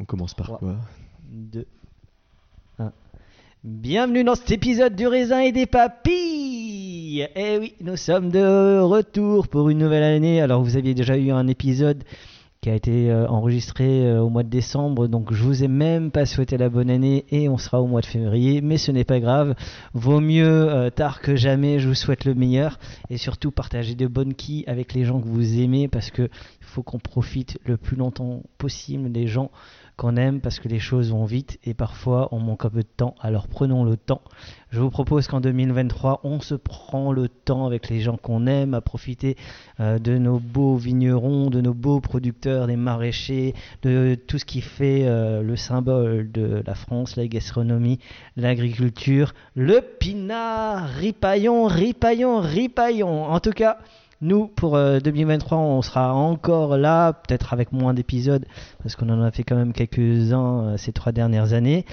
On commence par quoi 2, 1. Bienvenue dans cet épisode du raisin et des papilles Eh oui, nous sommes de retour pour une nouvelle année. Alors vous aviez déjà eu un épisode qui a été euh, enregistré euh, au mois de décembre, donc je vous ai même pas souhaité la bonne année et on sera au mois de février, mais ce n'est pas grave. Vaut mieux euh, tard que jamais, je vous souhaite le meilleur et surtout partagez de bonnes quilles avec les gens que vous aimez parce que il faut qu'on profite le plus longtemps possible des gens qu'on aime parce que les choses vont vite et parfois on manque un peu de temps. Alors prenons le temps. Je vous propose qu'en 2023, on se prend le temps avec les gens qu'on aime à profiter euh, de nos beaux vignerons, de nos beaux producteurs, des maraîchers, de tout ce qui fait euh, le symbole de la France, la gastronomie, l'agriculture, le pinard, ripaillon, ripaillon, ripaillon. En tout cas, nous, pour euh, 2023, on sera encore là, peut-être avec moins d'épisodes, parce qu'on en a fait quand même quelques-uns euh, ces trois dernières années.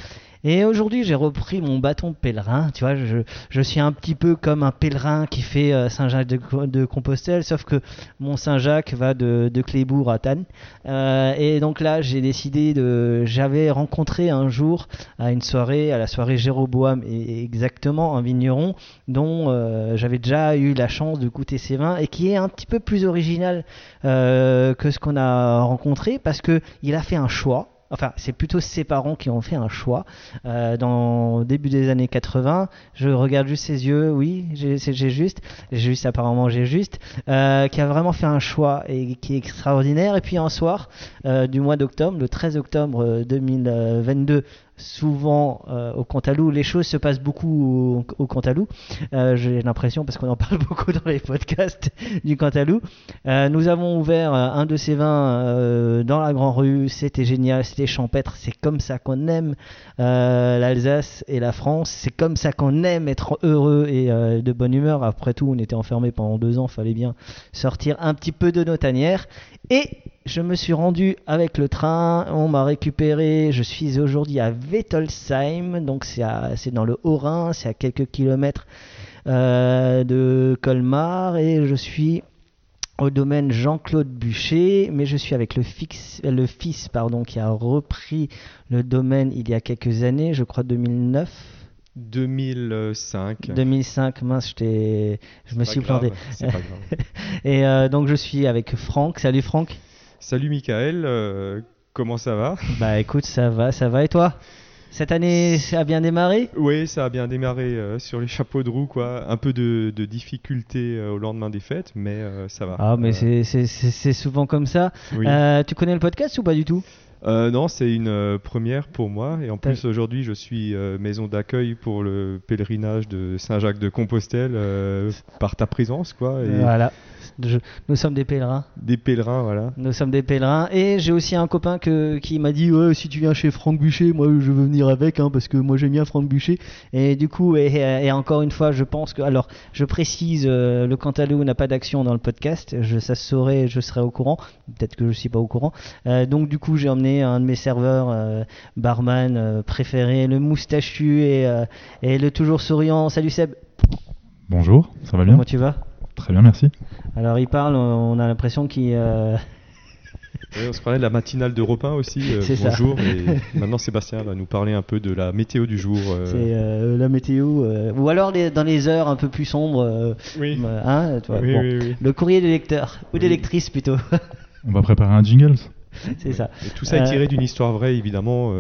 Et aujourd'hui, j'ai repris mon bâton pèlerin. Tu vois, je, je suis un petit peu comme un pèlerin qui fait euh, Saint-Jacques de, Compostelle, sauf que mon Saint-Jacques va de, Clébourg à Tannes. Euh, et donc là, j'ai décidé de. J'avais rencontré un jour à une soirée, à la soirée Jéroboam, exactement un vigneron dont euh, j'avais déjà eu la chance de goûter ses vins et qui est un petit peu plus original que ce qu'on a rencontré parce que il a fait un choix. Enfin, c'est plutôt ses parents qui ont fait un choix euh, dans le début des années 80. Je regarde juste ses yeux, oui, j'ai juste, j'ai juste apparemment j'ai juste, euh, qui a vraiment fait un choix et qui est extraordinaire. Et puis un soir euh, du mois d'octobre, le 13 octobre euh, 2022, souvent euh, au Cantalou, les choses se passent beaucoup au, Cantalou. Euh, J'ai l'impression parce qu'on en parle beaucoup dans les podcasts du Cantalou. Euh, nous avons ouvert un de ces vins dans la Grand Rue. C'était génial, c'était champêtre. C'est comme ça qu'on aime l'Alsace et la France. C'est comme ça qu'on aime être heureux et de bonne humeur. Après tout, on était enfermés pendant deux ans. Fallait bien sortir un petit peu de nos tanières. Et je me suis rendu avec le train, on m'a récupéré, je suis aujourd'hui à Wettolsheim, donc c'est dans le Haut-Rhin, c'est à quelques kilomètres euh, de Colmar, et je suis au domaine Jean-Claude Bûcher, mais je suis avec le, fils pardon, qui a repris le domaine il y a quelques années, je crois 2009. 2005. 2005, mince, je, me suis planté. C'est pas grave. Et euh, donc je suis avec Franck. Salut Franck. Salut Michael, euh, comment ça va? Bah écoute, ça va, ça va. Et toi? Cette année ça a bien démarré? Oui, ça a bien démarré euh, sur les chapeaux de roue, quoi. Un peu de, de difficulté euh, au lendemain des fêtes, mais euh, ça va. Ah, mais c'est- souvent comme ça. oui. Tu connais le podcast ou pas du tout? Non, c'est une première pour moi. Et en plus, aujourd'hui, je suis maison d'accueil pour le pèlerinage de Saint-Jacques de Compostelle euh, par ta présence, quoi. Et Voilà. Je- nous sommes des pèlerins. des pèlerins, voilà. Nous sommes des pèlerins. Et j'ai aussi un copain que, qui m'a dit ouais, si tu viens chez Franck Bûcher, moi je veux venir avec, hein, parce que moi j'aime bien Franck Bûcher. Et du coup, et, et encore une fois, je pense que. Alors, je précise, euh, le Cantalou n'a pas d'action dans le podcast. Je, ça se saurait, je serai au courant. Peut-être que je ne suis pas au courant. Euh, donc, du coup, j'ai emmené un de mes serveurs, euh, barman euh, préféré, le moustachu et, euh, et le toujours souriant. Salut Seb, Bonjour, ça va bien? Comment tu vas? Très bien, merci. Alors, il parle, on a l'impression qu'il. euh, Ouais, on se parlait de la matinale d'Europe 1 aussi. euh, C'est ça. bonjour. Et maintenant, Sébastien va nous parler un peu de la météo du jour. euh. C'est euh, la météo, euh, ou alors les- dans les heures un peu plus sombres, Oui. hein, Oui, bon. oui, oui. le courrier des lecteurs, ou des lectrices plutôt, On va préparer un jingle c'est ça. Et tout ça est Euh, tiré d'une histoire vraie, évidemment.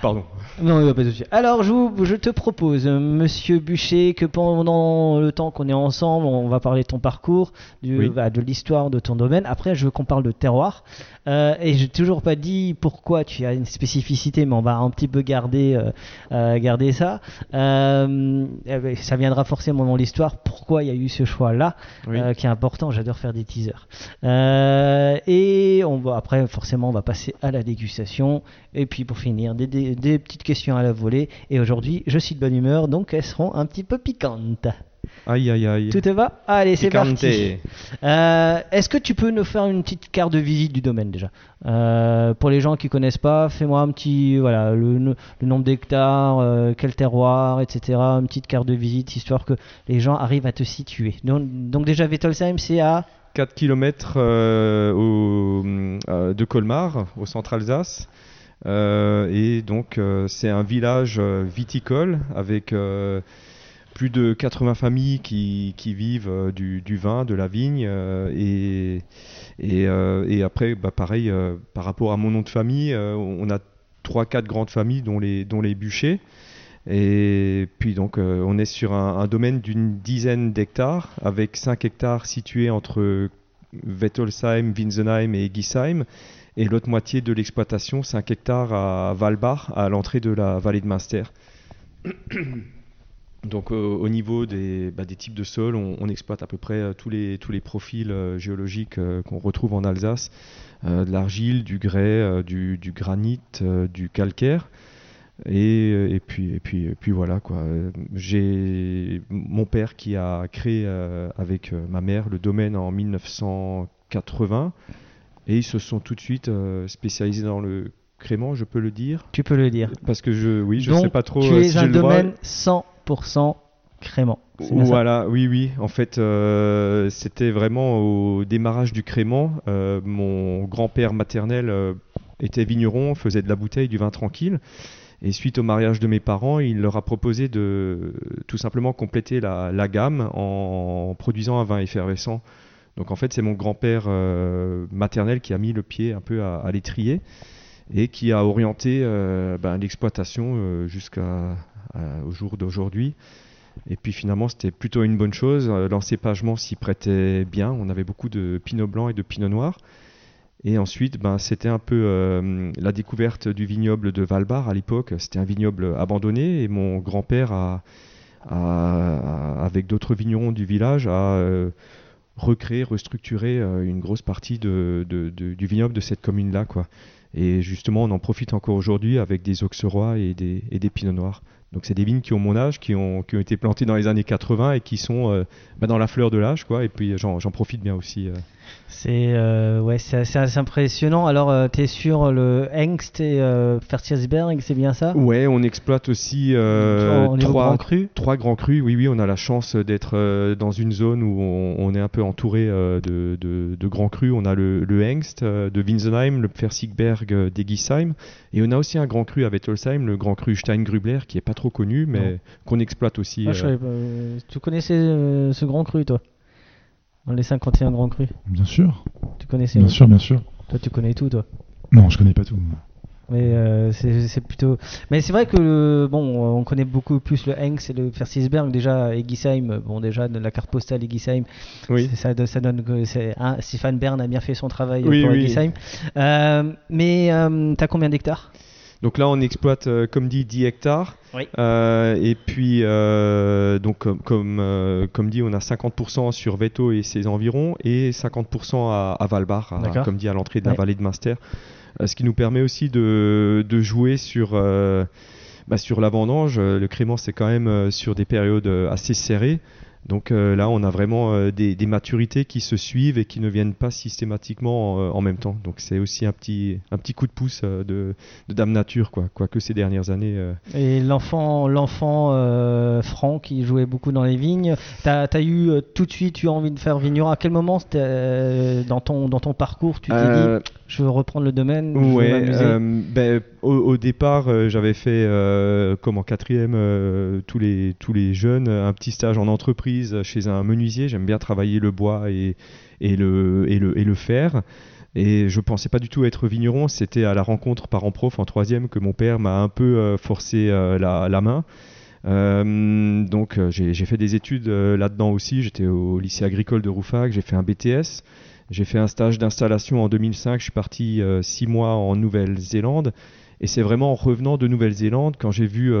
Pardon. Non, pas de souci. Alors, je, vous- je te propose, euh, Monsieur Bûcher, que pendant le temps qu'on est ensemble, on va parler de ton parcours, du, Oui. bah, de l'histoire de ton domaine. Après, je veux qu'on parle de terroir. Euh, et j'ai toujours pas dit pourquoi tu as une spécificité, mais on va un petit peu garder, euh, garder ça. Eh ben, ça viendra forcément dans l'histoire. Pourquoi il y a eu ce choix-là, Oui. qui est important. J'adore faire des teasers. Et on va après, forcément, on va passer à la dégustation. Et puis pour finir, des, des- des petites questions à la volée. Et aujourd'hui, je suis de bonne humeur, donc elles seront un petit peu piquantes. Aïe, aïe, aïe. Tout te va? Allez, c'est parti. Euh, Est-ce que tu peux nous faire une petite carte de visite du domaine déjà? Euh, Pour les gens qui connaissent pas, fais-moi un petit, voilà, le, le nombre d'hectares, euh, quel terroir, etc. Une petite carte de visite, histoire que les gens arrivent à te situer. Donc, donc déjà, Wettolsheim, c'est à 4 km de Colmar, au centre Alsace. Et donc c'est un village viticole avec plus de 80 familles qui, vivent du, vin, de la vigne. et, après, bah, pareil, par rapport à mon nom de famille, on a 3-4 grandes familles, dont les, dont bûchers. Et puis donc euh, on est sur un, domaine d'une dizaine d'hectares, avec 5 hectares situés entre Wettolsheim, Winsenheim et Gisheim, et l'autre moitié de l'exploitation, 5 hectares à Valbach, à l'entrée de la vallée de Münster. Donc au niveau des, bah, des, types de sols, on, exploite à peu près euh, tous les, tous les profils euh, géologiques qu'on retrouve en Alsace, de l'argile, du grès, du, granit, du calcaire. Et, puis, voilà. J'ai mon père qui a créé euh, avec euh, ma mère le domaine en 1980 et ils se sont tout de suite euh, spécialisés dans le crément, je peux le dire. Tu peux le dire. Parce que je, oui, je sais pas trop. Tu es un domaine 100% crément. Voilà, oui, oui. En fait, c'était vraiment au démarrage du crément. mon grand-père maternel était vigneron, faisait de la bouteille, du vin tranquille. Et suite au mariage de mes parents, il leur a proposé de tout simplement compléter la, gamme en, produisant un vin effervescent. Donc en fait, c'est mon grand-père euh, maternel qui a mis le pied un peu à, l'étrier et qui a orienté euh, ben, l'exploitation euh, jusqu'au jour d'aujourd'hui. Et puis finalement, c'était plutôt une bonne chose. L'encépagement s'y prêtait bien. On avait beaucoup de pinot blanc et de pinot noir. Et ensuite, ben, c'était un peu la découverte du vignoble de Valbar à l'époque. C'était un vignoble abandonné et mon grand-père a, avec d'autres vignerons du village, a recréé, restructuré euh, une grosse partie de, du vignoble de cette commune-là. Et justement, on en profite encore aujourd'hui avec des auxerrois et des, et des pinots noirs. Donc c'est des vignes qui ont mon âge, qui ont, qui ont été plantées dans les années 80 et qui sont ben, dans la fleur de l'âge. quoi. Et puis j'en profite bien aussi. C'est euh, ouais, c'est assez, impressionnant. Alors, euh, tu es sur le Hengst et euh, c'est bien ça? Ouais, on exploite aussi trois, grands crus. trois grands crus. Oui, oui, on a la chance d'être dans une zone où on, est un peu entouré de, de, grands crus. On a le, le Hengst de Winsenheim, le Fersigberg d'Egisheim, et on a aussi un grand cru à Wettolsheim, le grand cru Steingrubler, qui est pas trop connu, mais qu'on exploite aussi. Ah, tu connaissais ce grand cru, toi? Dans les 51 grands crus Bien sûr. Tu connaissais Bien sûr, bien sûr. Toi, tu connais tout, toi Non, je connais pas tout. Mais euh, c'est plutôt. Mais c'est vrai que bon, on connaît beaucoup plus le Hengst et le Fersisberg déjà. Egisheim, bon déjà de la carte postale Egisheim. Oui. Ça, ça donne que c'est hein, Stéphane Bern a bien fait son travail oui, pour oui. Egisheim. Euh, mais euh, t'as combien d'hectares? Donc là, on exploite, euh, comme dit, 10 hectares. Euh, et puis, euh, donc, comme, comme, dit, on a 50% sur Veto et ses environs et 50% à, à Valbar, comme dit, à l'entrée de la vallée de Munster. ce qui nous permet aussi de, de jouer sur, bah, sur la vendange. Le crément, c'est quand même sur des périodes assez serrées. Donc euh, là, on a vraiment euh, des, maturités qui se suivent et qui ne viennent pas systématiquement en, euh, même temps. Donc c'est aussi un petit, un petit coup de pouce de, Dame Nature, quoi, quoique ces dernières années. Et l'enfant, l'enfant Franck, qui jouait beaucoup dans les vignes, tu as, eu tout de suite eu envie de faire vigneron. À quel moment dans, ton, dans ton parcours tu t'es dit je veux reprendre le domaine Ouais, ben, au, départ, j'avais fait comme en quatrième tous, les, tous les jeunes un petit stage en entreprise chez un menuisier. J'aime bien travailler le bois et, et, le, et, le, et le fer. Et je pensais pas du tout être vigneron. C'était à la rencontre parents-prof en troisième que mon père m'a un peu euh, forcé euh, la, la, main. Euh, donc j'ai fait des études là-dedans aussi. J'étais au lycée agricole de Rouffach. J'ai fait un BTS. J'ai fait un stage d'installation en 2005. Je suis parti six mois en Nouvelle-Zélande. Et c'est vraiment en revenant de Nouvelle-Zélande quand j'ai vu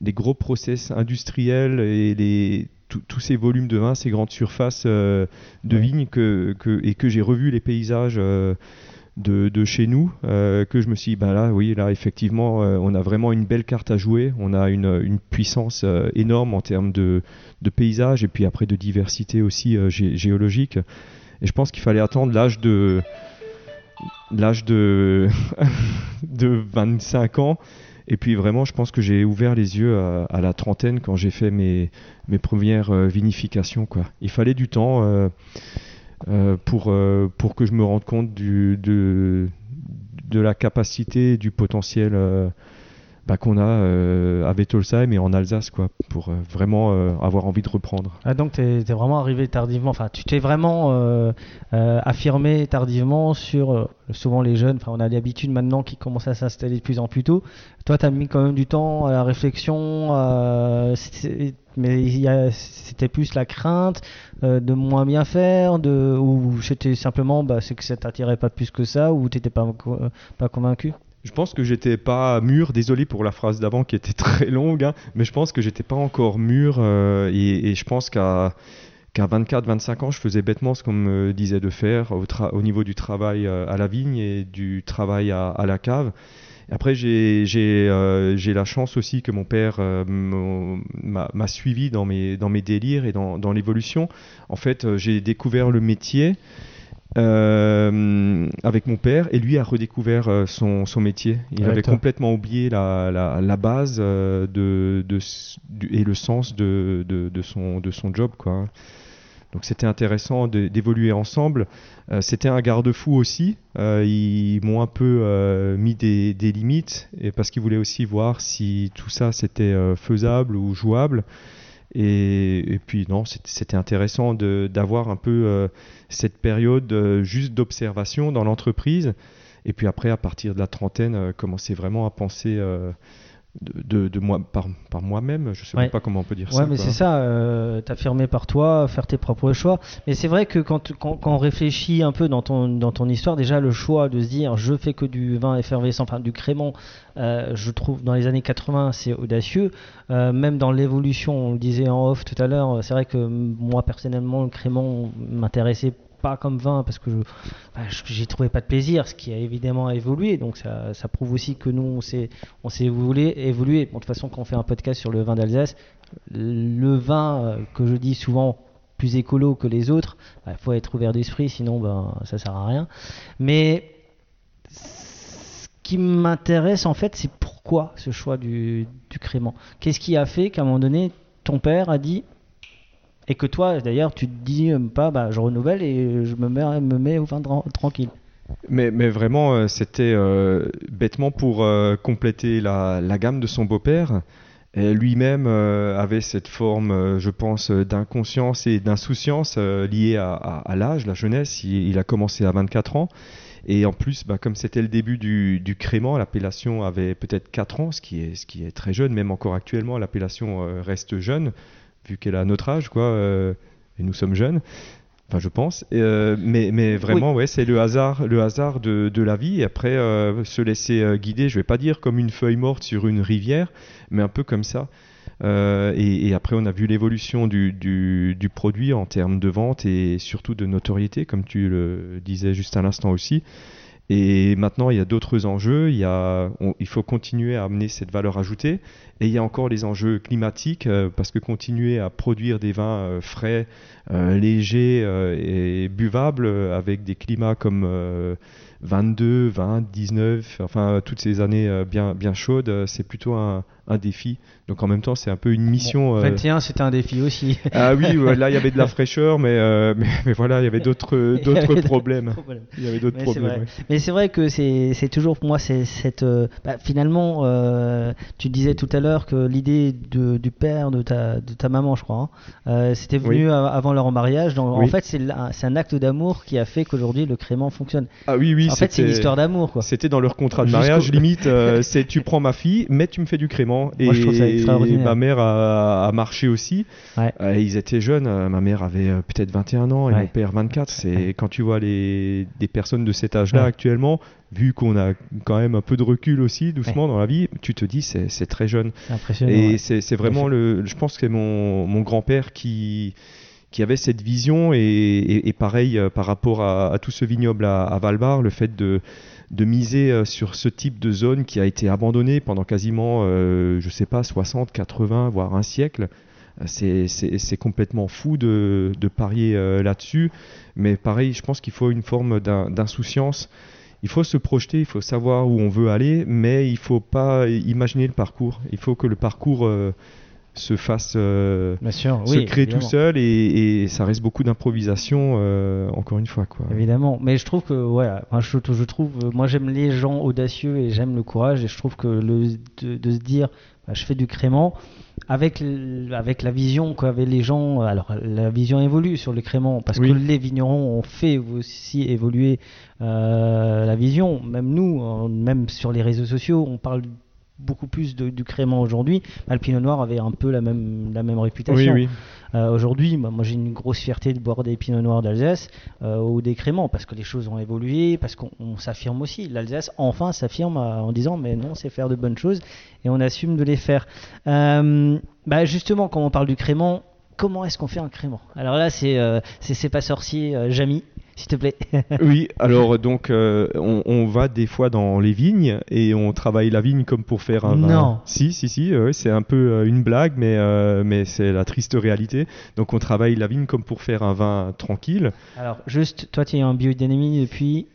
les gros process industriels et les, tous ces volumes de vin, ces grandes surfaces euh, de vignes que, et que j'ai revu les paysages euh, de, chez nous, euh, que je me suis dit, ben là, oui, là, effectivement, on a vraiment une belle carte à jouer. On a une, puissance énorme en termes de, de paysages et puis après de diversité aussi géologique. Et je pense qu'il fallait attendre l'âge de l'âge de, de 25 ans et puis vraiment, je pense que j'ai ouvert les yeux à, la trentaine quand j'ai fait mes, mes premières euh, vinifications. Quoi. Il fallait du temps. Euh, euh, pour, pour que je me rende compte du, de, de la capacité, du potentiel bah, qu'on a euh, à Wettolsheim et en Alsace, quoi, pour euh, vraiment euh, avoir envie de reprendre. Ah, donc tu es, vraiment arrivé tardivement, enfin tu t'es vraiment euh, affirmé tardivement sur souvent les jeunes, enfin on a l'habitude maintenant qui commencent à s'installer de plus en plus tôt. Toi tu as mis quand même du temps à la réflexion, mais c'était plus la crainte de moins bien faire, de, ou c'était simplement bah, c'est que ça t'attirait pas plus que ça, ou t'étais pas, pas convaincu? Je pense que j'étais pas mûr, désolé pour la phrase d'avant qui était très longue, hein, mais je pense que j'étais pas encore mûr euh, et, et je pense qu'à qu'à 24-25 ans, je faisais bêtement ce qu'on me disait de faire au, au niveau du travail euh, à la vigne et du travail à, à la cave. Après, j'ai euh, la chance aussi que mon père euh, m'a suivi dans mes, dans mes délires et dans, dans l'évolution. En fait, j'ai découvert le métier euh, avec mon père et lui a redécouvert euh, son, son métier. Il avait complètement oublié la, la, la base euh, de, de, et le sens de, de, de son, de son job. Quoi. Donc c'était intéressant d'évoluer ensemble. Euh, c'était un garde-fou aussi. Euh, ils m'ont un peu euh, mis des, des limites et parce qu'ils voulaient aussi voir si tout ça c'était faisable ou jouable. Et, puis non, c'était- intéressant d'avoir un peu euh, cette période euh, juste d'observation dans l'entreprise. Et puis après, à partir de la trentaine, euh, commencer vraiment à penser de, moi, par, par moi-même. Je sais Ouais. même pas comment on peut dire Ouais, ça. mais quoi. c'est ça, euh, t'affirmer par toi, faire tes propres choix. Mais c'est vrai que quand, quand, quand on réfléchit un peu dans ton, dans ton histoire, déjà le choix de se dire je fais que du vin effervescent, enfin du crémant, euh, je trouve dans les années 80 c'est audacieux. Euh, même dans l'évolution, on le disait en off tout à l'heure, c'est vrai que moi personnellement le crémant m'intéressait pas comme vin parce que je, bah, je- j'y trouvais pas de plaisir, ce qui a évidemment évolué. Donc ça, ça prouve aussi que nous on s'est évolué, évolué. Bon, de toute façon, quand on fait un podcast sur le vin d'Alsace, le vin euh, que je dis souvent plus écolo que les autres, il faut être ouvert d'esprit, sinon ben, ça sert à rien. Mais ce qui m'intéresse en fait, c'est pourquoi ce choix du, du crément. Qu'est-ce qui a fait qu'à un moment donné, ton père a dit, et que toi d'ailleurs tu te dis euh, pas, bah, je renouvelle et je me mets, me mets au vin tranquille. Mais, vraiment, euh, c'était euh, bêtement pour compléter la, gamme de son beau-père. Lui-même avait cette forme, je pense, d'inconscience et d'insouciance liée à, l'âge, la jeunesse. Il, a commencé à 24 ans. Et en plus, bah, comme c'était le début du, du crément, l'appellation avait peut-être 4 ans, ce qui, est, très jeune. Même encore actuellement, l'appellation reste jeune, vu qu'elle a notre âge, quoi. euh, et nous sommes jeunes. Enfin, je pense. Et, euh, mais, mais vraiment, ouais, c'est le hasard, le hasard de, de la vie. Et après, euh, se laisser euh, guider, je vais pas dire comme une feuille morte sur une rivière, mais un peu comme ça. Et, et après, on a vu l'évolution du, du, du produit en termes de vente et surtout de notoriété, comme tu le disais juste à l'instant aussi. Et maintenant, il y a d'autres enjeux. Il, faut continuer à amener cette valeur ajoutée. Et il y a encore les enjeux climatiques, euh, parce que continuer à produire des vins euh, frais, euh, légers et buvables, avec des climats comme 22, 20, 19, enfin toutes ces années euh, bien, bien chaudes, euh, c'est plutôt un, un défi. Donc en même temps, c'est un peu une mission. Bon, euh, 21, c'était un défi aussi. Ah oui, là il y avait de la fraîcheur, mais, euh, mais, mais voilà, il y avait d'autres problèmes. problèmes. Il y avait d'autres problèmes. ouais. Mais c'est vrai que c'est toujours pour moi cette euh, bah, finalement euh, tu disais tout à l'heure que l'idée du père de ta de ta maman je crois hein, euh, c'était venu avant leur mariage donc en fait c'est un acte d'amour qui a fait qu'aujourd'hui le crément fonctionne. Ah oui, oui, en fait c'est une histoire d'amour quoi. C'était dans leur contrat de mariage, limite, euh, c'est tu prends ma fille, mais tu me fais du crément. Moi, je trouve ça extraordinaire. ma mère a, a marché aussi. Ouais. Euh, ils étaient jeunes, euh, ma mère avait peut-être 21 ans et Ouais. mon père 24. C'est quand tu vois les des personnes de cet âge-là Ouais. actuellement, vu qu'on a quand même un peu de recul aussi, doucement dans la vie, tu te dis c'est très jeune. Impressionnant. Et ouais. c'est vraiment le. Je pense que c'est mon, mon grand-père qui, qui avait cette vision. Et, pareil, euh, par rapport à, tout ce vignoble à, Valbar, le fait de, miser euh, sur ce type de zone qui a été abandonnée pendant quasiment, euh, je sais pas, 60, 80, voire un siècle. C'est complètement fou de, parier euh, là-dessus. Mais pareil, je pense qu'il faut une forme d'in- d'insouciance. Il faut se projeter, il faut savoir où on veut aller, mais il faut pas imaginer le parcours. Il faut que le parcours se fasse euh, sûr, se oui. créer tout seul et, et ça reste beaucoup d'improvisation euh, encore une fois quoi. Évidemment, mais je trouve que voilà, enfin, je, je trouve, euh, moi j'aime les gens audacieux et j'aime le courage et je trouve que le, de, de se dire, bah, je fais du crément avec avec la vision qu'avaient les gens. Alors la vision évolue sur le crément parce Oui. que les vignerons ont fait aussi évoluer euh, la vision. Même nous, même sur les réseaux sociaux, on parle beaucoup plus de- du crément aujourd'hui. Bah, le Pinot Noir avait un peu la même la même Oui réputation. oui. Euh, Aujourd'hui, bah, moi j'ai une grosse fierté de boire des Pinot Noirs d'Alsace euh, ou des créments parce que les choses ont évolué, parce qu'on on s'affirme aussi. L'Alsace enfin s'affirme euh, en disant mais non, c'est faire de bonnes choses et on assume de les faire. Euh, bah, justement, quand on parle du crément, comment est-ce qu'on fait un crément? Alors là, c'est euh, c'est c'est pas sorcier, euh, Jamy, s'il te plaît. Oui, alors donc euh, on, on va des fois dans les vignes et on travaille la vigne comme pour faire un vin. Non. Si, si, si, euh, c'est un peu euh, une blague, mais, euh, mais c'est la triste réalité. Donc on travaille la vigne comme pour faire un vin tranquille. Alors juste, toi tu es en biodynamie depuis.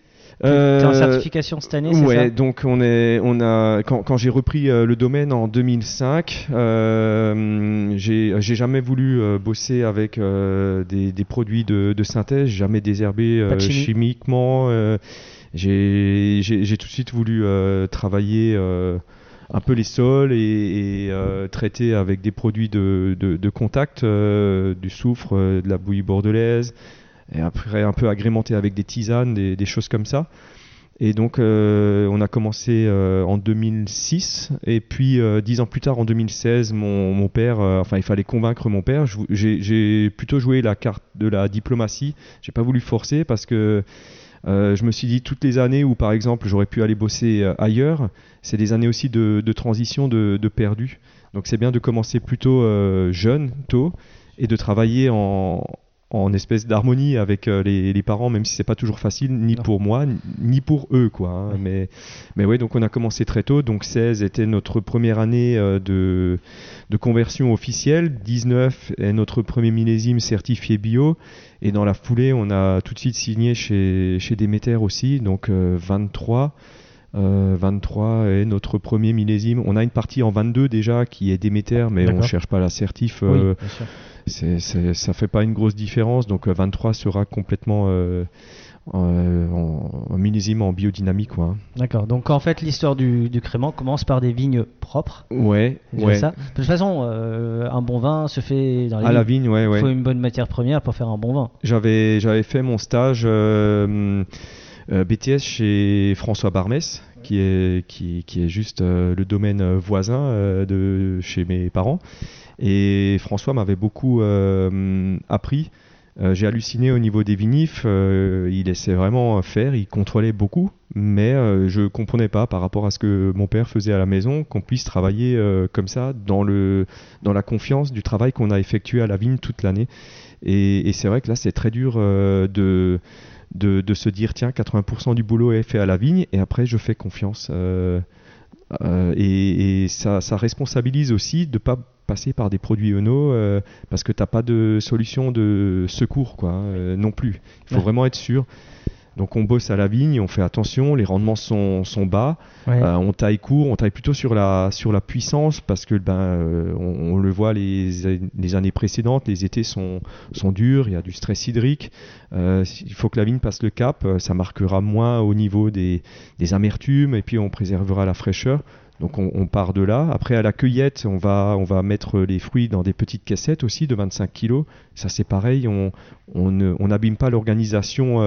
Euh, en certification cette année, c'est ouais, ça donc on est, on a, quand, quand j'ai repris euh, le domaine en 2005, euh, j'ai jamais voulu euh, bosser avec des, des produits de, de synthèse, jamais désherbé chimie. chimiquement. j'ai tout de suite voulu travailler un peu les sols et, et, euh, traiter avec des produits de, de, de contact, euh, du soufre, euh, de la bouillie bordelaise, et après un peu agrémenté avec des tisanes, des, choses comme ça. Et donc euh, on a commencé euh, en 2006 et puis euh, dix ans plus tard en 2016 mon, père, enfin il fallait convaincre mon père. J'ai plutôt joué la carte de la diplomatie. J'ai pas voulu forcer parce que je me suis dit toutes les années où par exemple j'aurais pu aller bosser ailleurs, c'est des années aussi de, transition, de, perdu. Donc c'est bien de commencer plutôt jeune, tôt, et de travailler en, en espèce d'harmonie avec euh, les, les parents, même si c'est pas toujours facile, ni Non. pour moi, ni pour eux, quoi. hein. Ouais. Mais, mais ouais, donc on a commencé très tôt. Donc 16 était notre première année euh, de, de conversion officielle. 19 est notre premier millésime certifié bio. Et dans la foulée, on a tout de suite signé chez, chez Demeter aussi. Donc euh, 23. Euh, 23 est notre premier millésime. On a une partie en 22 déjà qui est Déméter, mais on D'accord. cherche pas la certif. Oui, euh, sûr. c'est, ça fait pas une grosse différence. Donc euh, 23 sera complètement euh, euh, en, en millésime en biodynamique. Quoi. hein. D'accord. Donc en fait, l'histoire du, du crément commence par des vignes propres. Ouais, ouais. ça. De toute façon, euh, un bon vin se fait dans les À la vignes. vigne, ouais, ouais. Il faut une bonne matière première pour faire un bon vin. J'avais, j'avais fait mon stage euh, euh, BTS chez François Barmès, qui est, qui, est juste euh, le domaine euh, voisin euh, de chez mes parents. Et François m'avait beaucoup euh, appris. Euh, J'ai halluciné au niveau des vinifs. euh, il laissait vraiment faire, il contrôlait beaucoup, mais euh, je comprenais pas par rapport à ce que mon père faisait à la maison qu'on puisse travailler euh, comme ça dans le dans la confiance du travail qu'on a effectué à la vigne toute l'année. Et, et c'est vrai que là, c'est très dur euh, de, de, de se dire tiens, 80% du boulot est fait à la vigne et après, je fais confiance. Euh, euh, et et ça, ça responsabilise aussi de pas passer par des produits ENO euh, parce que t'as pas de solution de secours quoi hein, non plus. Il faut Ouais. vraiment être sûr. Donc on bosse à la vigne, on fait attention, les rendements sont, sont bas, Ouais. euh, on taille court, on taille plutôt sur la, sur la puissance parce que ben, euh, on, on le voit les, les années précédentes, les étés sont, sont durs, il y a du stress hydrique. Euh, il faut que la vigne passe le cap, ça marquera moins au niveau des, des amertumes et puis on préservera la fraîcheur. Donc on, on part de là. Après à la cueillette, on va, on va mettre les fruits dans des petites caissettes aussi de 25 kg. Ça c'est pareil, on on ne- on n'abîme pas l'organisation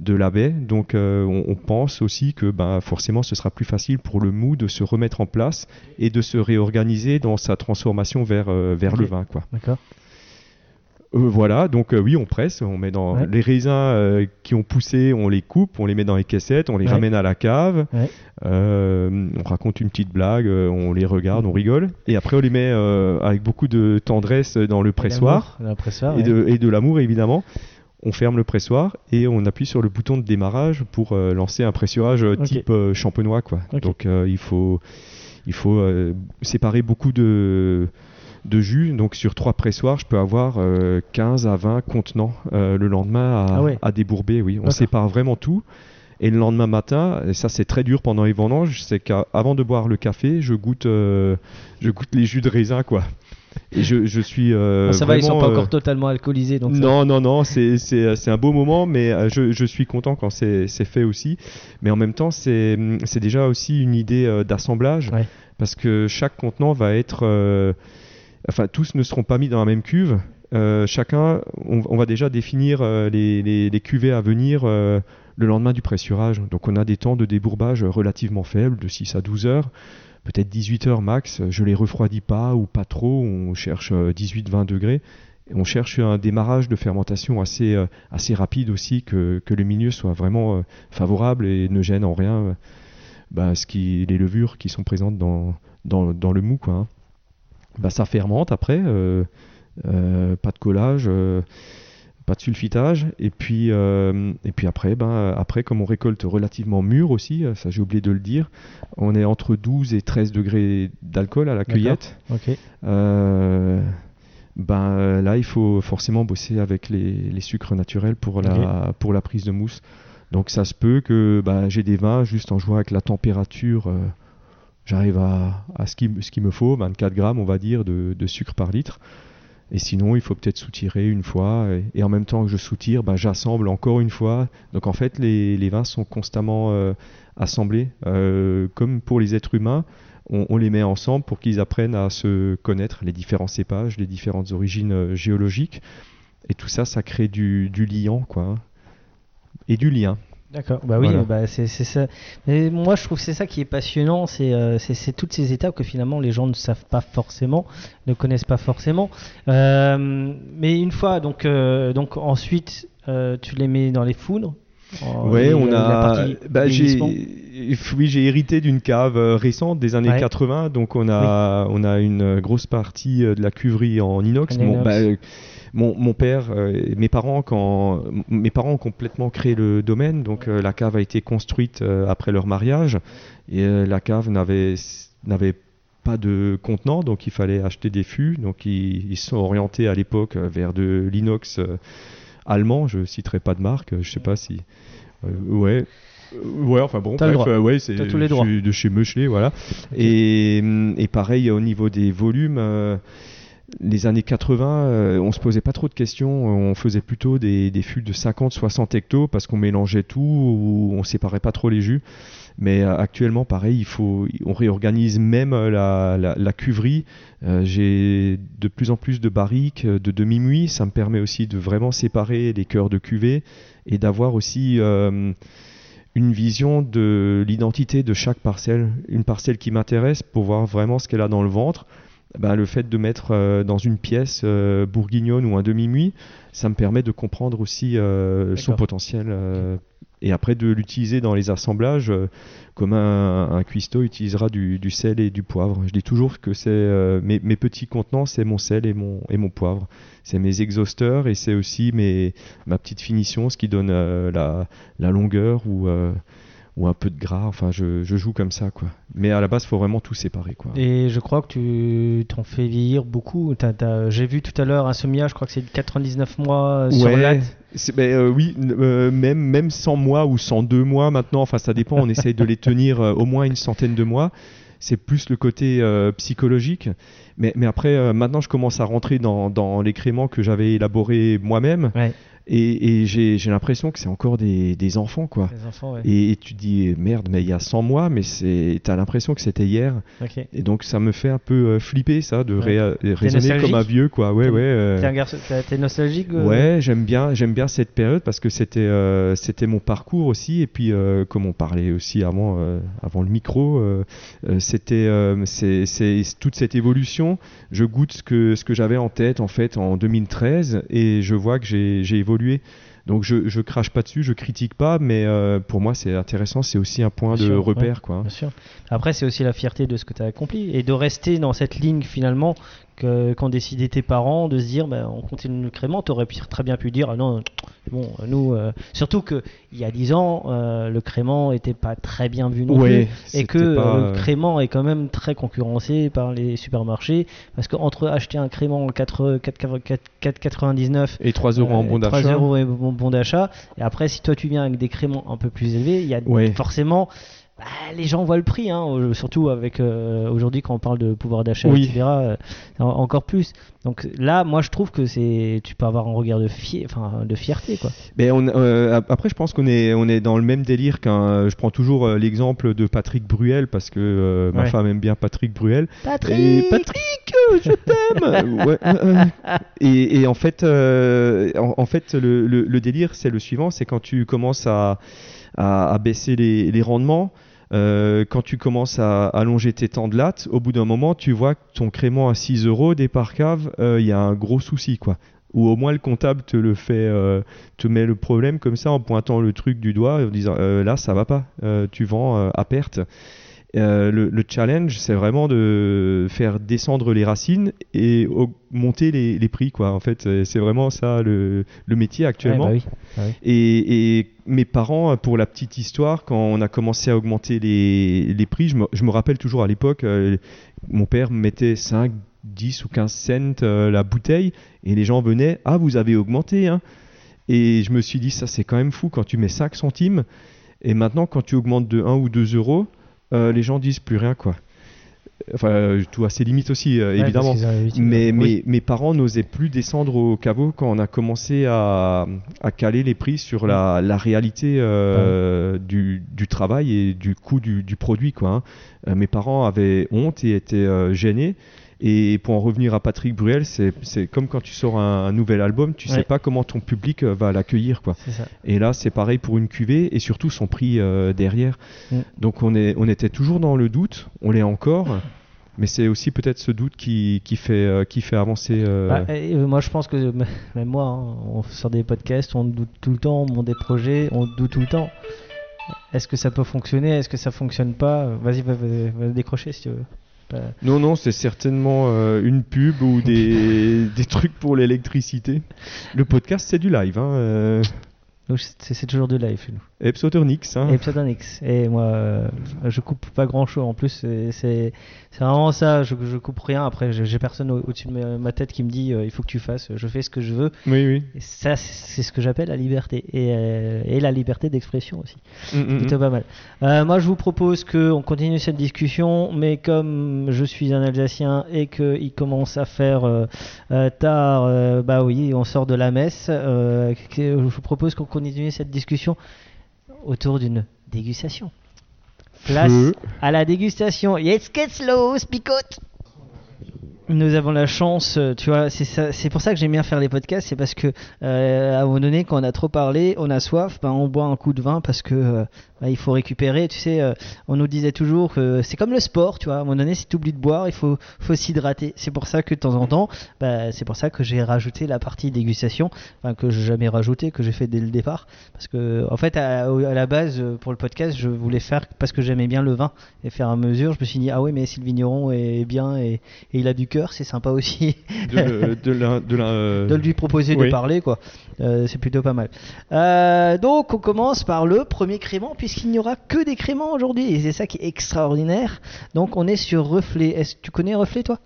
de la baie. Donc euh, on, on pense aussi que ben, forcément ce sera plus facile pour le mou de se remettre en place et de se réorganiser dans sa transformation vers, euh, vers le vin. Quoi. D'accord. Euh, voilà, donc oui, on presse, on met dans Ouais. les raisins qui ont poussé, on les coupe, on les met dans les caissettes, on les Ouais. ramène à la cave, Ouais. on raconte une petite blague, on les regarde, on rigole, et après on les met avec beaucoup de tendresse dans le pressoir de, et de l'amour évidemment. On ferme le pressoir et on appuie sur le bouton de démarrage pour euh, lancer un pressurage euh, type euh, champenois quoi. Donc euh, il faut il faut séparer beaucoup de de jus. Donc sur trois pressoirs, je peux avoir euh, 15 à 20 contenants le lendemain à, Ah ouais. à débourber. Oui, on sépare vraiment tout. Et le lendemain matin, et ça c'est très dur pendant les vendanges, c'est qu'avant de boire le café, je goûte, je goûte les jus de raisin quoi. Et je, je suis. euh, Bon, ça va, ils sont vraiment, pas euh, encore totalement alcoolisés. Donc non, non, non, c'est un beau moment, mais euh, je, je suis content quand c'est fait aussi. Mais en même temps, c'est c'est déjà aussi une idée d'assemblage, Ouais. parce que chaque contenant va être... euh, enfin, tous ne seront pas mis dans la même cuve. Euh, chacun, on, on va déjà définir les, les, les cuvées à venir le lendemain du pressurage. Donc on a des temps de débourbage relativement faibles, de 6 à 12 heures, peut-être 18 heures max. Je les refroidis pas ou pas trop, on cherche 18-20 degrés. Et on cherche un démarrage de fermentation assez, euh, assez rapide aussi, que, que le milieu soit vraiment euh, favorable et ne gêne en rien euh, bah, ce qui, les levures qui sont présentes dans, dans, dans le mou. Quoi, hein. Bah, ça fermente après, euh, euh, pas de collage, euh, pas de sulfitage. Et puis, euh, et puis après, ben, après, comme on récolte relativement mûr aussi, euh, ça j'ai oublié de le dire, on est entre 12 et 13 degrés d'alcool à la cueillette. Euh, ben là, il faut forcément bosser avec les, les sucres naturels pour la, pour la prise de mousse. Donc ça se peut que ben, j'ai des vins juste en jouant avec la température. euh, J'arrive à, à ce qu'il ce me faut, 24 grammes on va dire de, de sucre par litre. Et sinon, il faut peut-être soutirer une fois. Et, en même temps que je soutire, ben, j'assemble encore une fois. Donc en fait, les, vins sont constamment euh, assemblés. Euh, comme pour les êtres humains, on, on les met ensemble pour qu'ils apprennent à se connaître, les différents cépages, les différentes origines euh, géologiques. Et tout ça, ça crée du, du liant, quoi. hein. Et du lien. D'accord, bah oui, Voilà. bah c'est ça. Mais moi, je trouve que c'est ça qui est passionnant, c'est euh, c'est- toutes ces étapes que finalement les gens ne savent pas forcément, ne connaissent pas forcément. Euh, mais une fois, donc, euh, donc ensuite, tu les mets dans les foudres. Ouais, on a. bah, oui, j'ai hérité d'une cave récente des années Ouais. 80, donc on a, on a une grosse partie de la cuverie en inox. En inox. bah, mon, mon père euh, et mes parents, quand mes parents ont complètement créé le domaine, donc euh, la cave a été construite euh, après leur mariage et la cave n'avait n'avait pas de contenant, donc il fallait acheter des fûts. Donc ils, ils se sont orientés à l'époque vers de l'inox allemand. Je citerai pas de marque. Je sais pas si. ouais. Ouais, enfin bon, bref, euh, ouais, c'est de chez Meuchelet, voilà. Et, hum, et pareil au niveau des volumes, euh, les années 80, euh, on se posait pas trop de questions, on faisait plutôt des, des fûts de 50-60 hectos parce qu'on mélangeait tout, ou on séparait pas trop les jus. Mais euh, actuellement, pareil, il faut, on réorganise même euh, la, la, cuverie. Euh, J'ai de plus en plus de barriques, de demi-muits. Ça me permet aussi de vraiment séparer les cœurs de cuvée et d'avoir aussi une vision de l'identité de chaque parcelle. Une parcelle qui m'intéresse pour voir vraiment ce qu'elle a dans le ventre. Ben, le fait de mettre euh, dans une pièce euh, bourguignonne ou un demi-muit, ça me permet de comprendre aussi euh, son potentiel. euh, et après de l'utiliser dans les assemblages comme un, un cuistot utilisera du, du sel et du poivre. Je dis toujours que c'est mes, mes petits contenants, c'est mon sel et mon, et mon poivre. C'est mes exhausteurs et c'est aussi mes, ma petite finition, ce qui donne la, la longueur ou, ou un peu de gras. Enfin, je, je joue comme ça, quoi. Mais à la base, il faut vraiment tout séparer, quoi. Et je crois que tu t'en fais vieillir beaucoup. J'ai vu tout à l'heure un sommiage, je crois que c'est de 99 mois euh, sur Ouais, latte. ben, euh, oui, euh, même, même 100 mois ou 102 mois maintenant, enfin ça dépend, on essaye de les tenir euh, au moins une centaine de mois. C'est plus le côté psychologique. Mais, mais après, maintenant, je commence à rentrer dans, dans les créments que j'avais élaborés moi-même. Ouais. Et, et j'ai l'impression que c'est encore des, des enfants, quoi. Les enfants, ouais. Et, et tu dis, merde, mais il y a 100 mois, mais c'est t'as l'impression que c'était hier. Et donc ça me fait un peu euh, flipper, ça, de Ouais. ré- raisonner comme un vieux, quoi. Ouais, ouais. euh, T'es un garçon, t'es- nostalgique euh, Ouais, j'aime bien, j'aime bien cette période parce que c'était euh, c'était mon parcours aussi et puis euh, comme on parlait aussi avant euh, avant le micro, euh, euh, c'était euh, c'est toute cette évolution. Je goûte ce que ce que j'avais en tête en fait en 2013 et je vois que j'ai j'ai Donc je je crache pas dessus, je critique pas, mais euh, pour moi c'est intéressant, c'est aussi un point Bien de sûr, repère quoi. Bien sûr. Après, c'est aussi la fierté de ce que tu as accompli et de rester dans cette ligne finalement qu'ont décidé tes parents de se dire ben, on continue le crément. Tu aurais très bien pu dire ah non, bon, nous. euh, Surtout qu'il y a 10 ans, euh, le crément était pas très bien vu non Ouais, plus. Et que pas, euh, le crément est quand même très concurrencé par les supermarchés parce qu'entre acheter un crément 4 4 4,99 et 3 euros en bon 3 d'achat. euros et bon, bon d'achat. Et après, si toi tu viens avec des créments un peu plus élevés, il y a Ouais. forcément bah, les gens voient le prix, hein, surtout avec euh, aujourd'hui quand on parle de pouvoir d'achat, Oui. etc. euh, en- encore plus. Donc là, moi, je trouve que c'est, tu peux avoir un regard de, fier, enfin, de fierté, quoi. Mais on, euh, ap- après, je pense qu'on est, on est dans le même délire qu'un. Je prends toujours l'exemple de Patrick Bruel parce que ma femme aime bien Patrick Bruel. Patrick, Et Patrick, je t'aime. Ouais, et, et en fait, en, en fait, le, le- le délire, c'est le suivant, c'est quand tu commences à, à, à baisser les, les rendements. Euh, quand tu commences à allonger tes temps de latte, au bout d'un moment, tu vois que ton crément à 6 euros départ cave, euh, il y a un gros souci, quoi. Ou au moins le comptable te le fait, euh, te met le problème comme ça en pointant le truc du doigt en disant euh, là ça va pas, euh, tu vends euh, à perte. Euh, le, le challenge, c'est vraiment de faire descendre les racines et augmenter les, les prix, quoi. En fait, c'est vraiment ça le, le métier actuellement. Ouais, bah oui. oui. Et, et mes parents, pour la petite histoire, quand on a commencé à augmenter les, les prix, je me, je me rappelle toujours à l'époque, euh, mon père mettait 5, 10 ou 15 cents euh, la bouteille et les gens venaient Ah, vous avez augmenté hein Et je me suis dit Ça, c'est quand même fou quand tu mets 5 centimes et maintenant, quand tu augmentes de 1 ou 2 euros, euh, les gens disent plus rien, quoi. Enfin, euh, tout à ses limites aussi, euh, Ouais, évidemment. Mais Oui. mes, parents n'osaient plus descendre au caveau quand on a commencé à, à caler les prix sur la, la réalité euh, du, du travail et du coût du, du produit. Quoi, hein. Mes parents avaient honte et étaient gênés. Et pour en revenir à Patrick Bruel, c'est comme quand tu sors un, un nouvel album, tu Ouais. sais pas comment ton public euh, va l'accueillir. quoi. Et là, c'est pareil pour une cuvée et surtout son prix euh, derrière. Mm. Donc on, est, on était toujours dans le doute, on l'est encore, mais c'est aussi peut-être ce doute qui, qui, fait, euh, qui fait avancer. euh, Bah, et, moi, je pense que même moi, hein, on sort des podcasts, on doute tout le temps, on monte des projets, on doute tout le temps. Est-ce que ça peut fonctionner? Est-ce que ça fonctionne pas? Vas-y, va, va- va décrocher si tu veux. Non, non, c'est certainement euh, une pub ou des, des trucs pour l'électricité. Le podcast, c'est du live. Hein, euh, c'est toujours de live chez nous. Epsoternix. Hein. Et Pseudonix. Et moi, euh, je coupe pas grand chose. En plus, c'est vraiment ça. Je, je coupe rien. Après, j'ai personne au- au-dessus de ma, tête qui me dit euh, il faut que tu fasses. Je fais ce que je veux. Oui, oui. Et ça, c'est ce que j'appelle la liberté. Et, euh, et la liberté d'expression aussi. Mm, mm, Plutôt mm. pas mal. Euh, moi, je vous propose qu'on continue cette discussion, mais comme je suis un Alsacien et qu'il commence à faire tard, bah oui, on sort de la messe, je vous propose qu'on continue cette discussion autour d'une dégustation. Place Feu. à la dégustation. Jetzt geht's los, picote nous avons la chance, euh, tu vois, c'est pour ça que j'aime bien faire les podcasts, c'est parce que euh, à un moment donné, quand on a trop parlé, on a soif, ben on boit un coup de vin parce que euh, ben, il faut récupérer. Tu sais, on nous disait toujours que c'est comme le sport, tu vois. À un moment donné, si tu oublies de boire, il faut, faut s'hydrater. C'est pour ça que de temps en temps, ben, c'est pour ça que j'ai rajouté la partie dégustation, enfin que j'ai jamais rajouté, que j'ai fait dès le départ, parce que en fait, à, à la base, pour le podcast, je voulais faire parce que j'aimais bien le vin et faire à mesure. Je me suis dit ah oui, mais si le vigneron est bien et, et il a du cœur, c'est sympa aussi De, de la- de la- euh, de lui proposer oui. de parler quoi. Euh, c'est plutôt pas mal. Euh, donc on commence par le premier crément puisqu'il n'y aura que des créments aujourd'hui et c'est ça qui est extraordinaire. Donc on est sur Reflet. Est-ce que tu connais Reflet toi?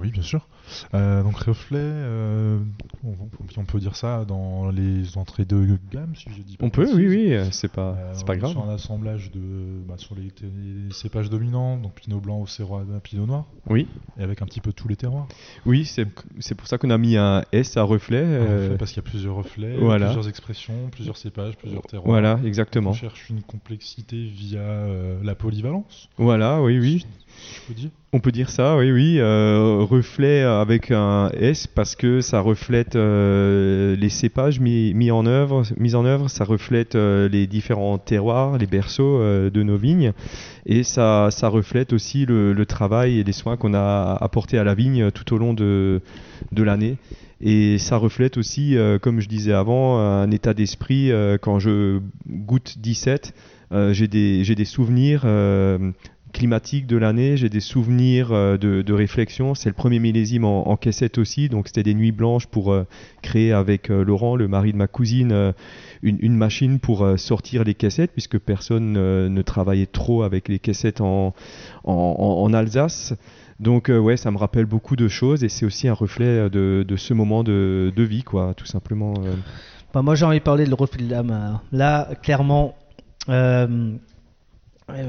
Oui, bien sûr. Euh, donc reflet, euh, on, on- on peut dire ça dans les entrées de gamme, si je dis pas On peut, oui, oui, c'est pas, Euh, c'est pas on grave. Sur un assemblage de, bah, sur les, les cépages dominants, donc pinot blanc, auxerrois, pinot noir, Oui, et avec un petit peu tous les terroirs. oui, c'est c'est pour ça qu'on a mis un S à reflet. Un euh, reflet parce qu'il y a plusieurs reflets, voilà. plusieurs expressions, plusieurs cépages, plusieurs terroirs. voilà, On exactement. cherche une complexité via la polyvalence, Voilà, oui, oui. On peut dire ça, oui, oui. euh, reflet avec un S parce que ça reflète euh, les cépages mis, en œuvre, mis en œuvre. Ça reflète euh, les différents terroirs, les berceaux de nos vignes, et ça, reflète aussi le, travail et les soins qu'on a apportés à la vigne tout au long de, l'année. Et ça reflète aussi, comme je disais avant, un état d'esprit. quand je goûte 17, euh, j'ai des, souvenirs climatique de l'année, j'ai des souvenirs euh, de, réflexion. C'est le premier millésime en, en caissette aussi, donc c'était des nuits blanches pour euh, créer avec euh, Laurent, le mari de ma cousine, une, machine pour sortir les caissettes, puisque personne ne travaillait trop avec les caissettes en, Alsace. Donc ouais, ça me rappelle beaucoup de choses et c'est aussi un reflet de, ce moment de, vie, quoi, tout simplement. Bah, moi j'ai envie de parler de le reflet de l'âme. Là clairement,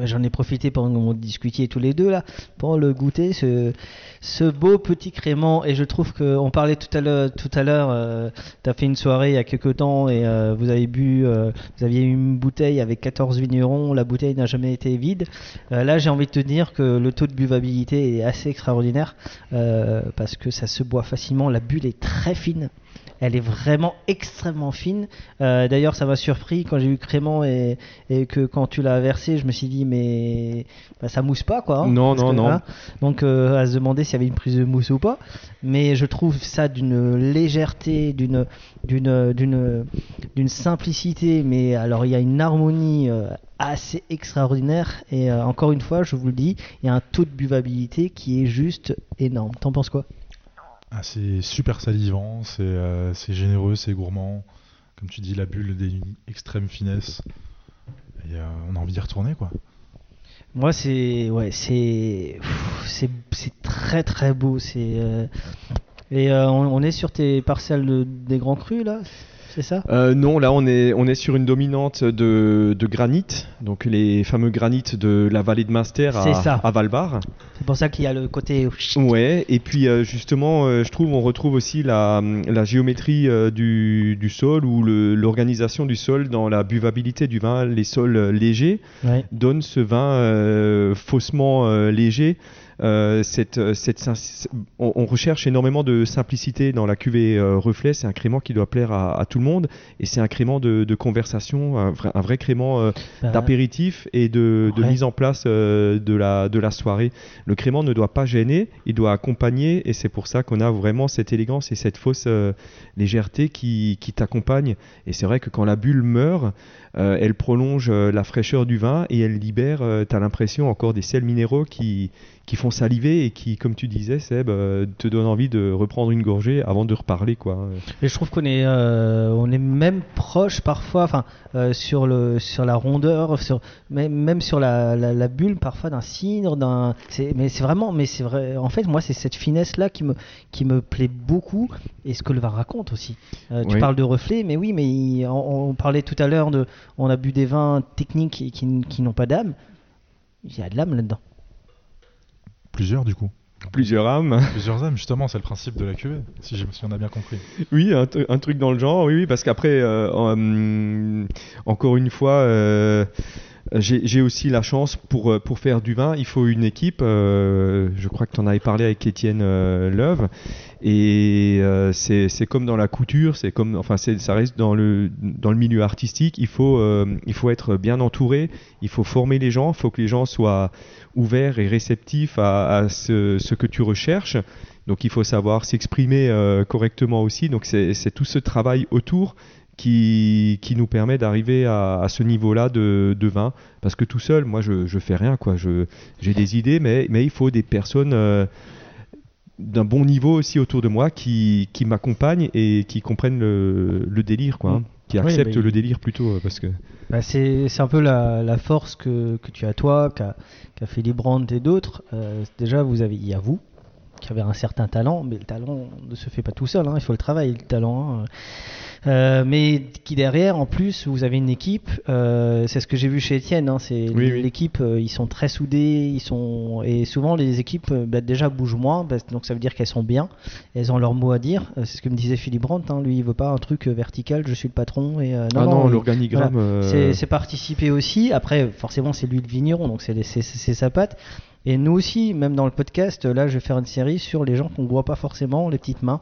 J'en ai profité pendant qu'on discutait tous les deux là pour le goûter ce, beau petit crément. Et je trouve que on parlait tout à l'heure tout à l'heure euh, tu as fait une soirée il y a quelques temps et euh, vous avez bu euh, vous aviez une bouteille avec 14 vignerons la bouteille n'a jamais été vide. Là j'ai envie de te dire que le taux de buvabilité est assez extraordinaire parce que ça se boit facilement la bulle est très fine elle est vraiment extrêmement fine. Euh, D'ailleurs, ça m'a surpris quand j'ai eu crément et, et que quand tu l'as versé, je me suis dit mais bah, ça mousse pas quoi. hein, Non, non, que, non. donc euh, à se demander s'il y avait une prise de mousse ou pas. Mais je trouve ça d'une légèreté, d'une d'une d'une d'une simplicité. Mais alors il y a une harmonie euh, assez extraordinaire et euh, encore une fois, je vous le dis, il y a un taux de buvabilité qui est juste énorme. T'en penses quoi? Ah, c'est super salivant, c'est euh, c'est généreux, c'est gourmand. Comme tu dis, la bulle d'une extrême finesse. Et euh, on a envie d'y retourner, quoi. Moi, c'est ouais, c'est c'est c'est très très beau. C'est euh, et on, est sur tes parcelles de- des grands crus là, c'est ça? Euh, non, là on est, on est sur une dominante de, de granit, donc les fameux granites de la vallée de Master à, à Valbar. C'est pour ça qu'il y a le côté. Ouais, et puis euh, justement, euh, je trouve on retrouve aussi la, la géométrie euh, du, du sol ou l'organisation du sol dans la buvabilité du vin. Les sols euh, légers Ouais. donnent ce vin euh, faussement euh, léger. Euh, cette, euh, cette, on, on recherche énormément de simplicité dans la cuvée euh, reflet. C'est un crément qui doit plaire à, à tout le monde et c'est un crément de, de conversation, un vrai, un vrai crément euh, Bah, d'apéritif et de, mise en place de, la, de la soirée. Le crément ne doit pas gêner, il doit accompagner et c'est pour ça qu'on a vraiment cette élégance et cette fausse légèreté qui, qui t'accompagne. Et c'est vrai que quand la bulle meurt, elle prolonge la fraîcheur du vin et elle libère, tu as l'impression, encore des sels minéraux qui, qui font saliver et qui, comme tu disais, Seb, euh, te donnent envie de reprendre une gorgée avant de reparler. Quoi. Et je trouve qu'on est, euh, on est même proche parfois, enfin, euh, sur le, sur la rondeur, sur, même, même sur la, la, la bulle parfois d'un cidre, d'un, c'est, mais c'est vraiment, mais c'est vrai. En fait, moi, c'est cette finesse là qui me, qui me plaît beaucoup et ce que le vin raconte aussi. Euh, tu Oui. parles de reflet, mais oui, mais il- on, on parlait tout à l'heure de, on a bu des vins techniques qui, qui, qui n'ont pas d'âme. Il y a de l'âme là-dedans. Plusieurs, du coup. Plusieurs âmes. Plusieurs âmes, justement, c'est le principe de la cuvée, si, j'ai- si on a bien compris. Oui, un truc dans le genre, oui, oui, parce qu'après, euh, hum, encore une fois, euh, j'ai j'ai aussi la chance pour, euh, pour faire du vin, il faut une équipe. euh, je crois que tu en avais parlé avec Étienne euh. Et euh, c'est comme dans la couture, c'est comme, enfin, ça reste dans le, dans le milieu artistique. Il faut, euh, il faut être bien entouré, il faut former les gens, il faut que les gens soient ouverts et réceptifs à, ce, ce que tu recherches. Donc il faut savoir s'exprimer euh, correctement aussi. Donc c'est tout ce travail autour qui, qui nous permet d'arriver à, à ce niveau-là de, de vin. Parce que tout seul, moi, je, je fais rien. quoi. J'ai des idées, mais, mais il faut des personnes euh, d'un bon niveau aussi autour de moi qui, qui m'accompagnent et qui comprennent le, le délire, quoi. hein. Mm. Qui Oui, acceptent bah, le délire plutôt. euh, Parce que... Bah, c'est un peu la, la force que, que tu as toi, qu'a Philippe Brandt et d'autres. Euh, déjà, vous avez, il y a vous qui avez un certain talent, mais le talent ne se fait pas tout seul. hein, il faut le travail, le talent. hein. Euh, mais qui derrière, en plus, vous avez une équipe. euh, c'est ce que j'ai vu chez Étienne. hein, c'est Oui, l'équipe. euh, ils sont très soudés. Ils sont et souvent les équipes bah, déjà bougent moins. donc ça veut dire qu'elles sont bien. Elles ont leur mot à dire. C'est ce que me disait Philippe Brandt. lui, il veut pas un truc vertical. Je suis le patron et non, ah non, il- l'organigramme. c'est participer aussi. Après, forcément, c'est lui le vigneron, donc c'est sa patte. Et nous aussi, même dans le podcast, là, je vais faire une série sur les gens qu'on ne voit pas forcément, les petites mains,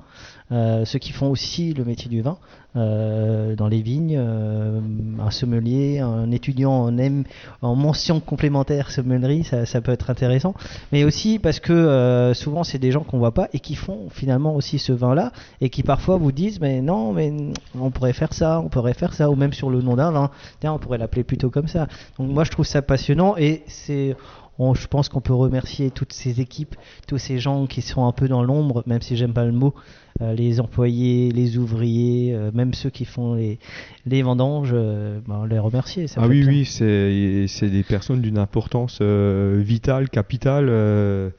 euh, ceux qui font aussi le métier du vin euh, dans les vignes, euh, un sommelier, un étudiant en, M, en mention complémentaire sommellerie, ça, peut être intéressant. Mais aussi parce que souvent, c'est des gens qu'on voit pas et qui font finalement aussi ce vin-là et qui parfois vous disent, mais non, mais on pourrait faire ça, on pourrait faire ça, ou même sur le nom d'un vin, tiens, on pourrait l'appeler plutôt comme ça. Donc moi, je trouve ça passionnant et c'est on- je pense qu'on peut remercier toutes ces équipes, tous ces gens qui sont un peu dans l'ombre, même si j'aime pas le mot, euh, les employés, les ouvriers, euh, même ceux qui font les, les vendanges, euh, ben, les remercier. ça Ah oui, oui, c'est des personnes d'une importance euh, vitale, capitale. euh,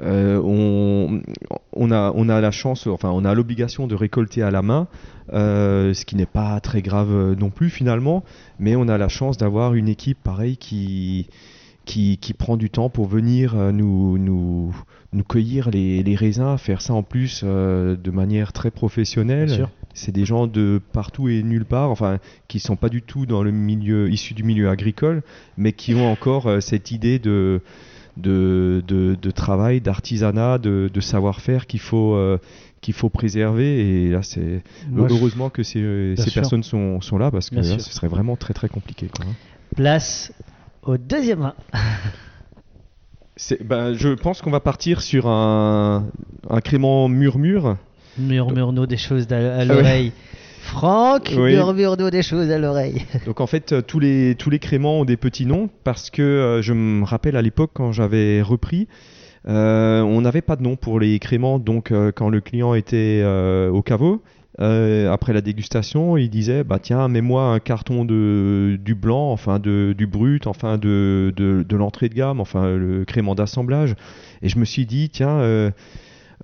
on, on, a, on a la chance, enfin on a l'obligation de récolter à la main, euh, ce qui n'est pas très grave non plus finalement, mais on a la chance d'avoir une équipe pareille qui, qui, qui, prend du temps pour venir nous, nous, nous cueillir les, les, raisins, faire ça en plus de manière très professionnelle. C'est des gens de partout et nulle part, enfin qui sont pas du tout dans le milieu issu du milieu agricole, mais qui ont encore cette idée de de, de, travail, d'artisanat, de, savoir-faire qu'il faut, euh, qu'il faut préserver. Et là, c'est heureusement que ces, ces personnes sont, sont, là parce que là, ce serait vraiment très très compliqué. Quoi. Hein. Place au deuxième vin. Ben, je pense qu'on va partir sur un, un crément murmure. Murmure-nous des choses à, ah l'oreille. Franck oui. murmure des choses à l'oreille. Donc en fait, euh, tous les, tous les créments ont des petits noms parce que euh, je me rappelle à l'époque quand j'avais repris, euh, on n'avait pas de nom pour les créments. Donc quand le client était au caveau, après la dégustation, il disait bah tiens mets-moi un carton de du blanc, enfin de, du brut, enfin de, de, l'entrée de gamme, enfin le crément d'assemblage. Et je me suis dit tiens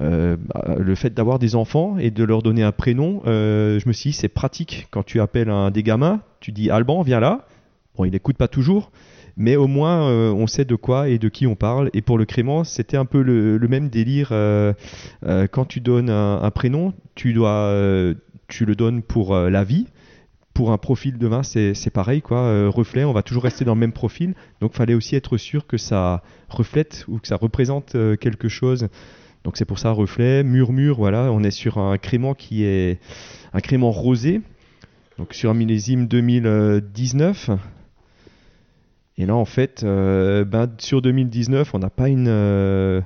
euh, bah, le fait d'avoir des enfants et de leur donner un prénom, euh, je me suis dit c'est pratique quand tu appelles un des gamins, tu dis Alban, viens là. Bon, il n'écoute pas toujours, mais au moins euh, on sait de quoi et de qui on parle. Et pour le crément, c'était un peu le, même délire. quand tu donnes un, prénom, tu dois, tu le donnes pour la vie. Pour un profil de vin, c'est pareil, quoi. reflet, on va toujours rester dans le même profil. Donc, fallait aussi être sûr que ça reflète ou que ça représente quelque chose. Donc c'est pour ça reflet, murmure, voilà, on est sur un crément qui est un crément rosé, donc sur un millésime 2019. Et là en fait, euh, ben, sur 2019, on n'a pas une... Euh,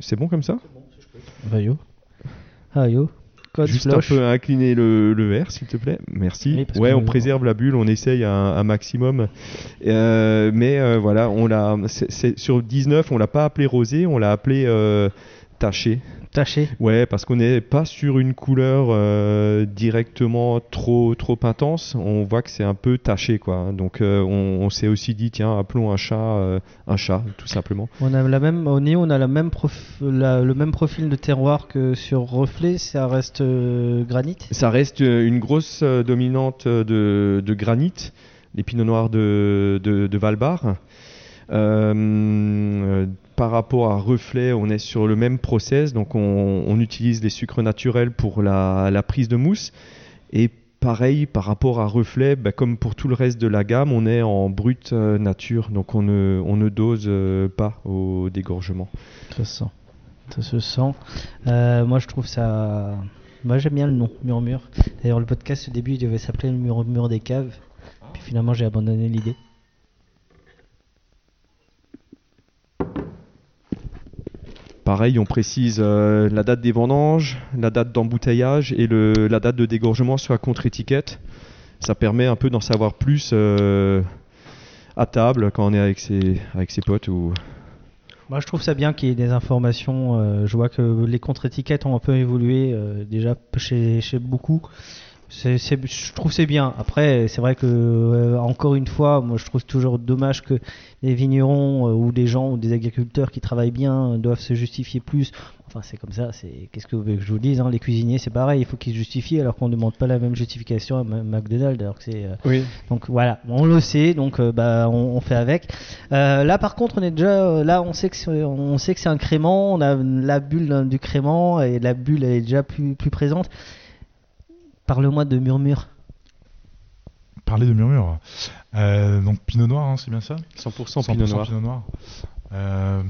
c'est bon comme ça? Bah, yo. Ah yo. Juste un peu incliner le, le verre, s'il te plaît. Merci. ouais, on préserve la bulle, on essaye un, maximum. Euh, mais voilà, on l'a. Sur 19, on l'a pas appelé rosé, on l'a appelé taché. Taché Ouais, parce qu'on n'est pas sur une couleur euh, directement trop trop intense. On voit que c'est un peu taché, quoi. Donc euh, on, s'est aussi dit, tiens, appelons un chat euh, un chat, tout simplement. On a la même au on a la même le même profil de terroir que sur reflet. Ça reste granit. Ça reste une grosse dominante de, de granit, les pinots noirs de, de, de Valbar. Par rapport à reflet, on est sur le même process, donc on, utilise les sucres naturels pour la, prise de mousse. Et pareil, par rapport à reflet, bah, comme pour tout le reste de la gamme, on est en brute euh, nature, donc on ne, on ne dose euh, pas au dégorgement. Ça se sent. Ça se sent. Euh, moi, je trouve ça. Moi, j'aime bien le nom, Murmure. D'ailleurs, le podcast au début, il devait s'appeler le Murmure des caves. Puis finalement, j'ai abandonné l'idée. Pareil, on précise euh, la date des vendanges, la date d'embouteillage et la date de dégorgement sur la contre-étiquette. Ça permet un peu d'en savoir plus euh, à table quand on est avec ses, avec potes. Moi, je trouve ça bien qu'il y ait des informations. Euh, je vois que les contre-étiquettes ont un peu évolué déjà chez beaucoup je trouve c'est bien. Après, c'est vrai que euh, encore une fois, moi je trouve toujours dommage que les vignerons euh, ou des gens ou des agriculteurs qui travaillent bien doivent se justifier plus. Enfin, c'est comme ça. C'est qu'est-ce que vous voulez que je vous dise hein, Les cuisiniers, c'est pareil. Il faut qu'ils se justifient alors qu'on ne demande pas la même justification à McDonald's. Alors que c'est. Euh, oui. Donc voilà, on le sait. Donc bah on, fait avec. là, par contre, on est déjà là. On sait que on sait que c'est un crément. On a la bulle du crément et la bulle elle est déjà plus plus présente. Parle-moi de Murmure. Parler de Murmure. Euh, donc Pinot Noir, hein, c'est bien ça? 100%, Pinot Noir. Pinot Noir. Euh,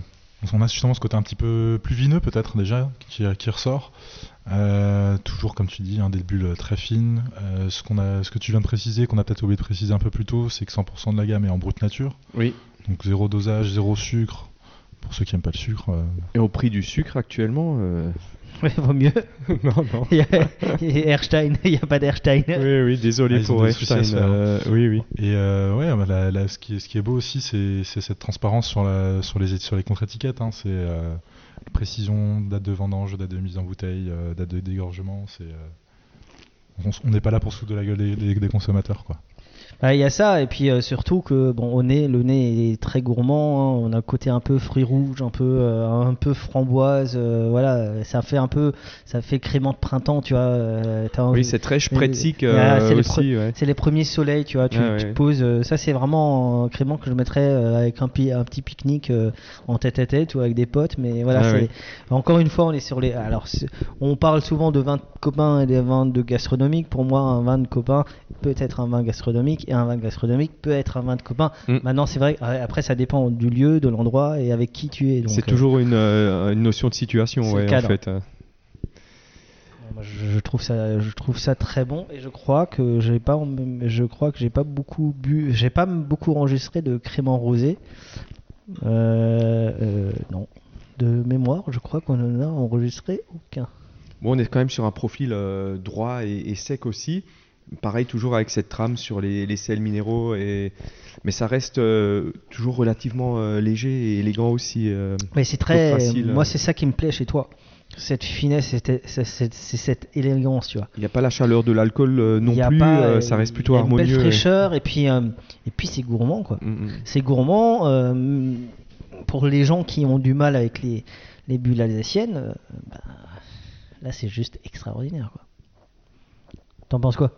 on a justement ce côté un petit peu plus vineux peut-être déjà qui, ressort. Euh, toujours comme tu dis, hein, des bulles très fines. ce, qu'on a, ce que tu viens de préciser, qu'on a peut-être oublié de préciser un peu plus tôt, c'est que 100% de la gamme est en brute nature. Oui. Donc zéro dosage, zéro sucre. Pour ceux qui n'aiment pas le sucre. Et au prix du sucre actuellement Oui, vaut mieux. non, non. il, y a, Erstein, il n'y a pas d'Erstein. Oui, oui, désolé ah, pour Erstein. Euh, oui, oui. Et euh, ouais, bah, ce, qui est, ce qui est beau aussi, c'est cette transparence sur, la, sur les, sur les contre-étiquettes. Hein. C'est euh, précision, date de vendange, date de mise en bouteille, date de dégorgement. C'est on n'est pas là pour se foutre de la gueule des, des, consommateurs, quoi. Ah, Il y a ça, et puis euh, surtout que bon, au nez, le nez est très gourmand. hein. On a un côté un peu fruits rouges, un peu, euh, un peu framboise. euh, voilà, ça fait un peu, ça fait crément de printemps, tu vois. Oui, c'est très spretzig Ah, c'est les ouais. les premiers soleils, tu vois. Tu, Ah, tu ouais. te poses. ça, c'est vraiment un crément que je mettrais avec un, pi- un petit pique-nique en tête à tête ou avec des potes. Mais voilà, Ah, encore une fois, on est sur les. Alors, on parle souvent de vin de copains et des vins de gastronomique. Pour moi, un vin de copain peut être un vin gastronomique et un vin gastronomique peut être un vin de copain. Mm. Maintenant, c'est vrai. euh, Après, ça dépend du lieu, de l'endroit et avec qui tu es. C'est euh, toujours une, euh, une notion de situation, ouais, en fait. Moi, je, je trouve ça, je trouve ça très bon et je crois que j'ai pas, je crois que j'ai pas beaucoup bu, j'ai pas beaucoup enregistré de crément rosé. Euh, euh, non, de mémoire, je crois qu'on en a enregistré aucun. Bon, on est quand même sur un profil euh, droit et, et sec aussi. Pareil, toujours avec cette trame sur les, les sels minéraux, et... mais ça reste euh, toujours relativement euh, léger et élégant aussi. euh. Mais c'est très, facile, moi euh. c'est ça qui me plaît chez toi, cette finesse, c'est cette élégance, tu vois. Il n'y a pas la chaleur de l'alcool non Il y a plus, pas, ça reste plutôt y a une harmonieux. belle et- fraîcheur et puis, et puis c'est gourmand quoi. Mm, mm. C'est gourmand. pour les gens qui ont du mal avec les, les bulles alsaciennes, bah, là c'est juste extraordinaire. quoi. T'en penses quoi?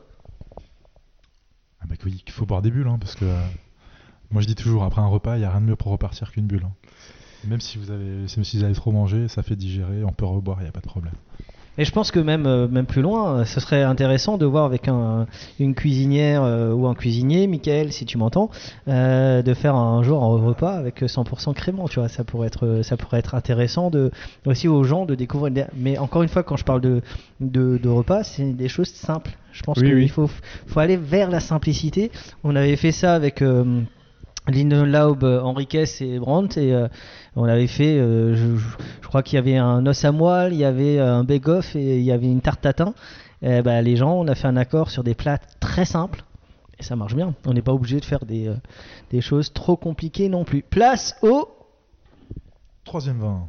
Ah bah oui, il faut boire des bulles, hein, parce que euh, moi je dis toujours, après un repas, il n'y a rien de mieux pour repartir qu'une bulle. hein. Même si vous avez, même si vous avez trop mangé, ça fait digérer, on peut reboire, il n'y a pas de problème. Et je pense que même, euh, même plus loin, euh, ce serait intéressant de voir avec un, une cuisinière euh, ou un cuisinier, Michael, si tu m'entends, euh, de faire un jour un repas avec 100% crément. Tu vois, ça pourrait être, ça pourrait être intéressant de, aussi aux gens de découvrir. Mais encore une fois, quand je parle de, de, de repas, c'est des choses simples. Je pense Oui, qu'il oui. faut, faut aller vers la simplicité. On avait fait ça avec. Euh, Laub, Henriquez et Brandt et euh, on avait fait, euh, je, crois qu'il y avait un os à moelle, il y avait euh, un bake-off et il y avait une tarte tatin. Et bah, les gens, on a fait un accord sur des plats très simples et ça marche bien. On n'est pas obligé de faire des, des choses trop compliquées non plus. Place au Troisième vin.